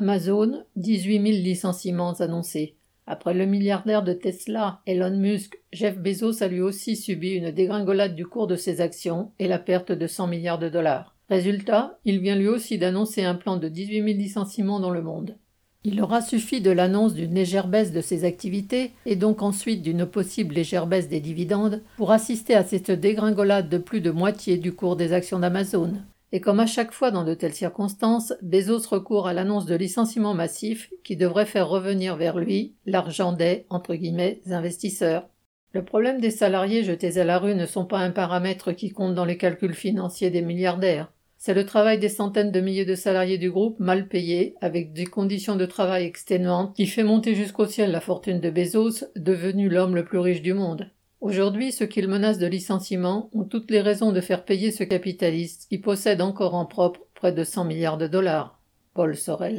Amazon, 18 000 licenciements annoncés. Après le milliardaire de Tesla, Elon Musk, Jeff Bezos a lui aussi subi une dégringolade du cours de ses actions et la perte de 100 milliards de dollars. Résultat, il vient lui aussi d'annoncer un plan de 18 000 licenciements dans le monde. Il aura suffi de l'annonce d'une légère baisse de ses activités et donc ensuite d'une possible légère baisse des dividendes pour assister à cette dégringolade de plus de moitié du cours des actions d'Amazon. Et comme à chaque fois dans de telles circonstances, Bezos recourt à l'annonce de licenciements massifs qui devraient faire revenir vers lui l'argent des entre guillemets investisseurs. Le problème des salariés jetés à la rue ne sont pas un paramètre qui compte dans les calculs financiers des milliardaires. C'est le travail des centaines de milliers de salariés du groupe mal payés, avec des conditions de travail exténuantes, qui fait monter jusqu'au ciel la fortune de Bezos, devenu l'homme le plus riche du monde. Aujourd'hui, ceux qu'il menace de licenciement ont toutes les raisons de faire payer ce capitaliste qui possède encore en propre près de 100 milliards de dollars. Paul Sorel.